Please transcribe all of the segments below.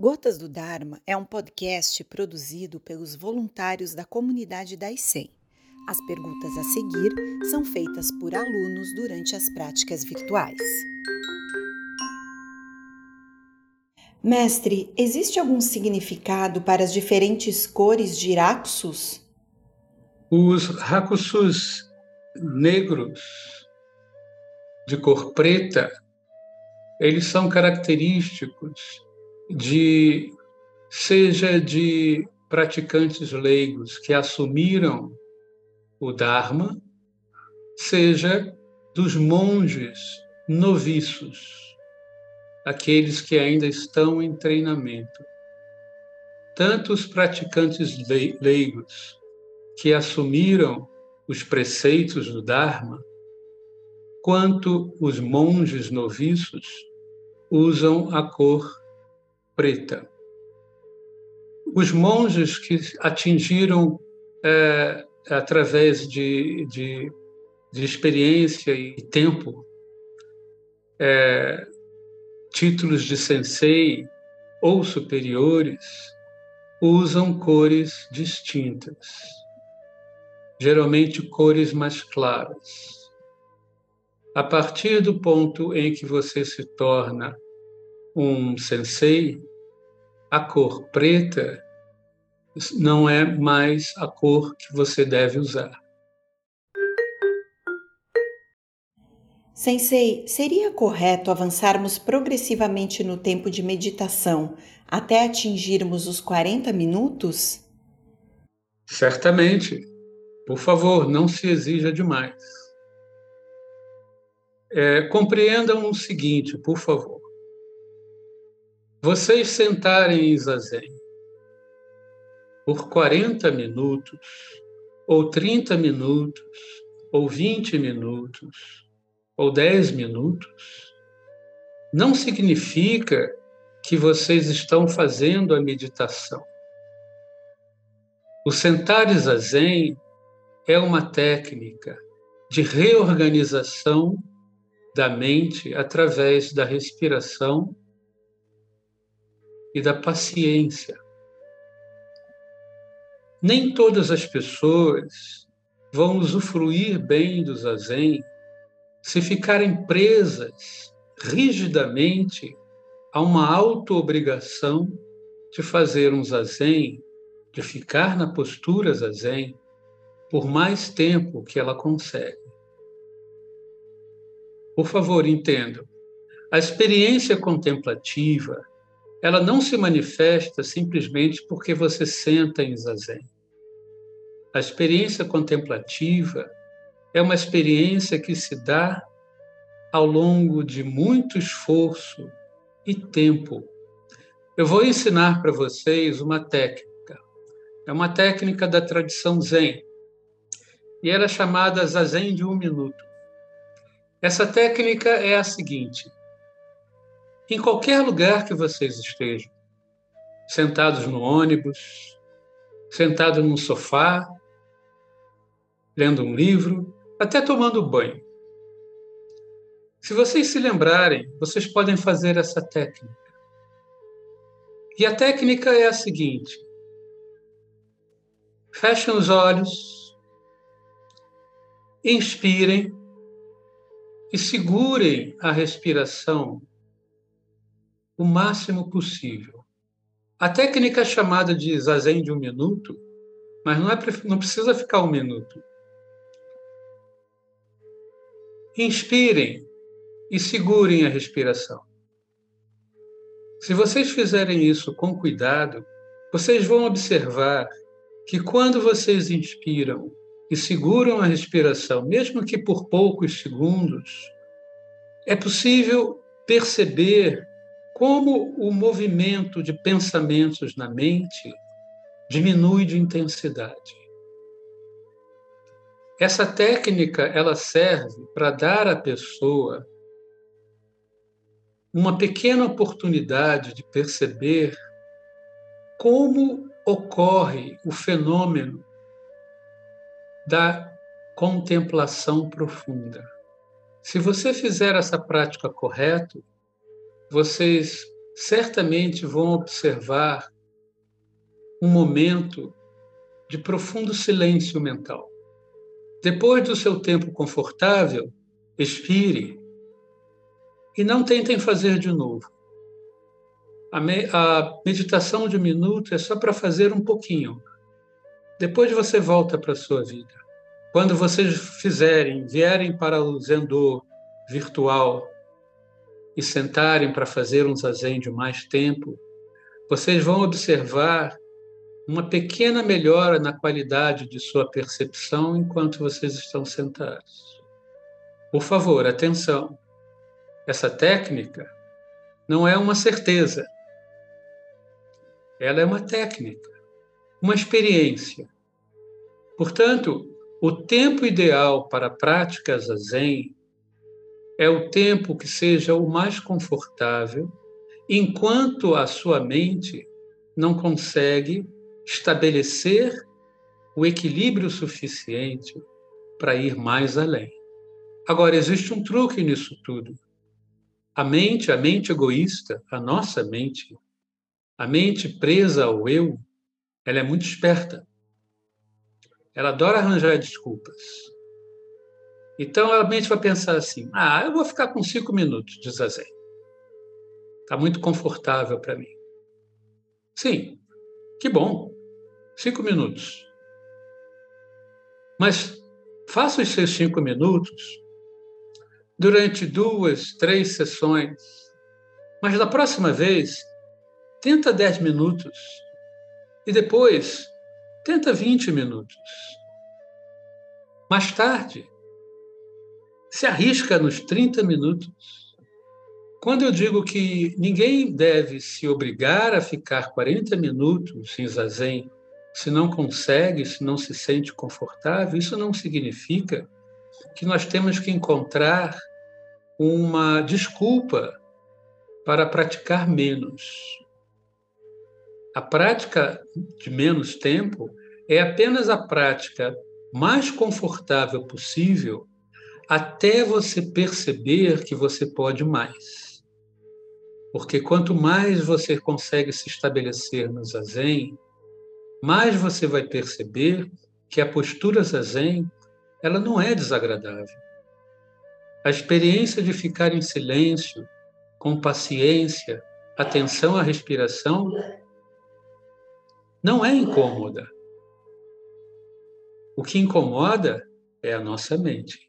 Gotas do Dharma é um podcast produzido pelos voluntários da comunidade da ICEM. As perguntas a seguir são feitas por alunos durante as práticas virtuais. Mestre, existe algum significado para as diferentes cores de Iraxus? Os Rakusus negros de cor preta, eles são característicos de seja de praticantes leigos que assumiram o Dharma, seja dos monges noviços, aqueles que ainda estão em treinamento. Tanto os praticantes leigos que assumiram os preceitos do Dharma, quanto os monges noviços usam a cor preta. Os monges que atingiram, é, através de, de, de, experiência e tempo, é, títulos de sensei ou superiores, usam cores distintas, geralmente cores mais claras. A partir do ponto em que você se torna um sensei, a cor preta não é mais a cor que você deve usar. Sensei, seria correto avançarmos progressivamente no tempo de meditação até atingirmos os 40 minutos? Certamente. Por favor, não se exija demais. É, compreendam o seguinte, por favor. Vocês sentarem em zazen por 40 minutos, ou 30 minutos, ou 20 minutos, ou 10 minutos, não significa que vocês estão fazendo a meditação. O sentar zazen é uma técnica de reorganização da mente através da respiração e da paciência. Nem todas as pessoas vão usufruir bem do zazen se ficarem presas rigidamente a uma auto-obrigação de fazer um zazen, de ficar na postura zazen por mais tempo que ela consegue. Por favor, entendam. A experiência contemplativa ela não se manifesta simplesmente porque você senta em zazen. A experiência contemplativa é uma experiência que se dá ao longo de muito esforço e tempo. Eu vou ensinar para vocês uma técnica. É uma técnica da tradição Zen. E ela é chamada Zazen de um minuto. Essa técnica é a seguinte: em qualquer lugar que vocês estejam, sentados no ônibus, sentados num sofá, lendo um livro, até tomando banho. Se vocês se lembrarem, vocês podem fazer essa técnica. E a técnica é a seguinte: fechem os olhos, inspirem e segurem a respiração o máximo possível. A técnica é chamada de zazen de um minuto, mas não, é, não precisa ficar um minuto. Inspirem e segurem a respiração. Se vocês fizerem isso com cuidado, vocês vão observar que quando vocês inspiram e seguram a respiração, mesmo que por poucos segundos, é possível perceber como o movimento de pensamentos na mente diminui de intensidade. Essa técnica ela serve para dar à pessoa uma pequena oportunidade de perceber como ocorre o fenômeno da contemplação profunda. Se você fizer essa prática correta, vocês certamente vão observar um momento de profundo silêncio mental. Depois do seu tempo confortável, expire e não tentem fazer de novo. A, me a meditação de um minuto é só para fazer um pouquinho. Depois você volta para a sua vida. Quando vocês fizerem, vierem para o Zendô virtual e sentarem para fazer um zazen de mais tempo, vocês vão observar uma pequena melhora na qualidade de sua percepção enquanto vocês estão sentados. Por favor, atenção. Essa técnica não é uma certeza. Ela é uma técnica, uma experiência. Portanto, o tempo ideal para a prática zazen é o tempo que seja o mais confortável, enquanto a sua mente não consegue estabelecer o equilíbrio suficiente para ir mais além. Agora, existe um truque nisso tudo. A mente, a mente egoísta, a nossa mente, a mente presa ao eu, ela é muito esperta. Ela adora arranjar desculpas. Então a mente vai pensar assim: ah, eu vou ficar com cinco minutos de zazen. Está muito confortável para mim. Sim, que bom. Cinco minutos. Mas faça os seus cinco minutos durante duas, três sessões. Mas da próxima vez, tenta dez minutos. E depois, tenta vinte minutos. Mais tarde, se arrisca nos 30 minutos. Quando eu digo que ninguém deve se obrigar a ficar 40 minutos em zazen, se não consegue, se não se sente confortável, isso não significa que nós temos que encontrar uma desculpa para praticar menos. A prática de menos tempo é apenas a prática mais confortável possível até você perceber que você pode mais. Porque quanto mais você consegue se estabelecer no zazen, mais você vai perceber que a postura zazen, ela não é desagradável. A experiência de ficar em silêncio, com paciência, atenção à respiração, não é incômoda. O que incomoda é a nossa mente.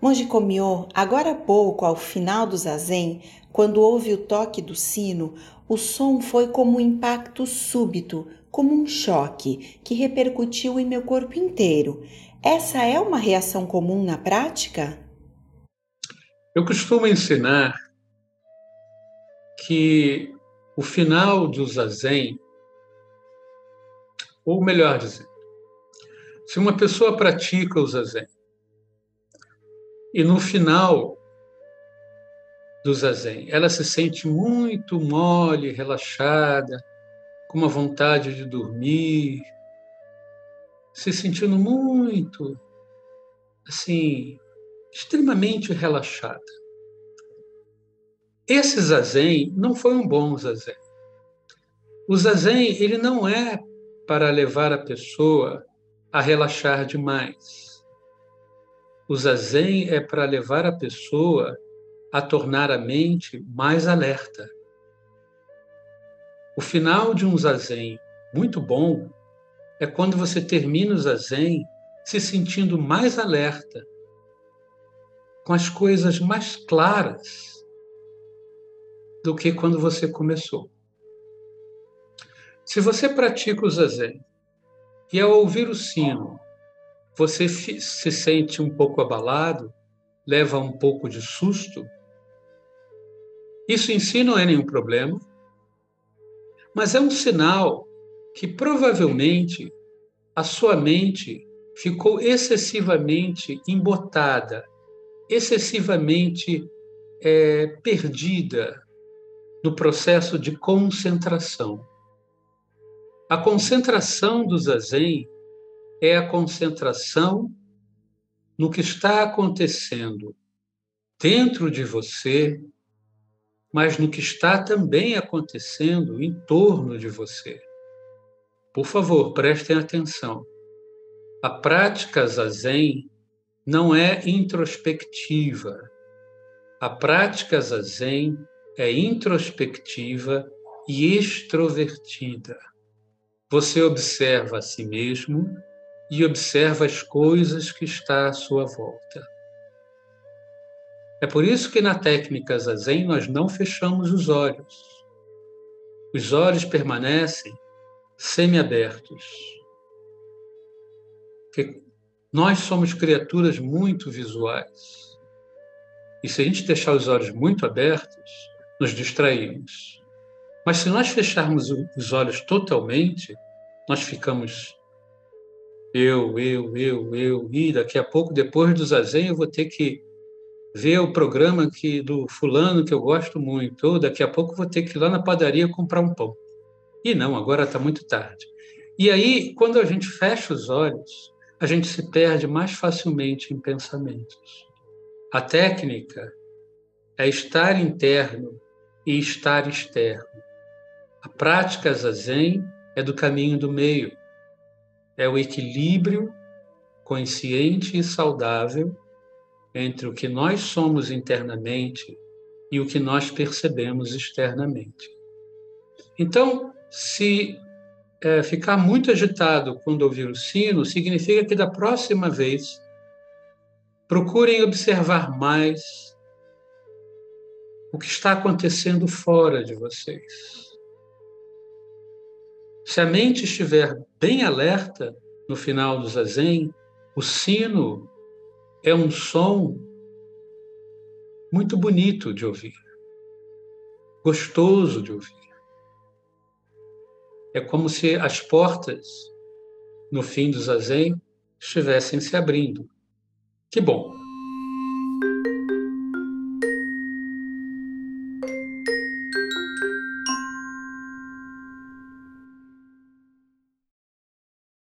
Monge Komiô, agora há pouco, ao final do zazen, quando houve o toque do sino, o som foi como um impacto súbito, como um choque, que repercutiu em meu corpo inteiro. Essa é uma reação comum na prática? Eu costumo ensinar que o final do zazen, ou melhor dizendo, se uma pessoa pratica o zazen e no final do zazen, ela se sente muito mole, relaxada, com uma vontade de dormir, se sentindo muito, assim, extremamente relaxada. Esse zazen não foi um bom zazen. O zazen, ele não é para levar a pessoa a relaxar demais o zazen é para levar a pessoa a tornar a mente mais alerta. O final de um zazen muito bom é quando você termina o zazen se sentindo mais alerta, com as coisas mais claras do que quando você começou. Se você pratica o zazen e ao ouvir o sino você se sente um pouco abalado, leva um pouco de susto. Isso em si não é nenhum problema, mas é um sinal que provavelmente a sua mente ficou excessivamente embotada, excessivamente é, perdida no processo de concentração. A concentração do zazen é a concentração no que está acontecendo dentro de você, mas no que está também acontecendo em torno de você. Por favor, prestem atenção. A prática zazen não é introspectiva. A prática zazen é introspectiva e extrovertida. Você observa a si mesmo e observa as coisas que está à sua volta. É por isso que na técnica Zazen nós não fechamos os olhos. Os olhos permanecem semiabertos. Porque nós somos criaturas muito visuais. E se a gente deixar os olhos muito abertos, nos distraímos. Mas se nós fecharmos os olhos totalmente, nós ficamos eu, eu, eu, eu, e daqui a pouco, depois do zazen, eu vou ter que ver o programa que do fulano que eu gosto muito, ou daqui a pouco vou ter que ir lá na padaria comprar um pão. E não, agora está muito tarde. E aí, quando a gente fecha os olhos, a gente se perde mais facilmente em pensamentos. A técnica é estar interno e estar externo. A prática zazen é do caminho do meio. É o equilíbrio consciente e saudável entre o que nós somos internamente e o que nós percebemos externamente. Então, se é, ficar muito agitado quando ouvir o sino, significa que da próxima vez procurem observar mais o que está acontecendo fora de vocês. Se a mente estiver bem alerta no final do zazen, o sino é um som muito bonito de ouvir, gostoso de ouvir. É como se as portas no fim do zazen estivessem se abrindo. Que bom!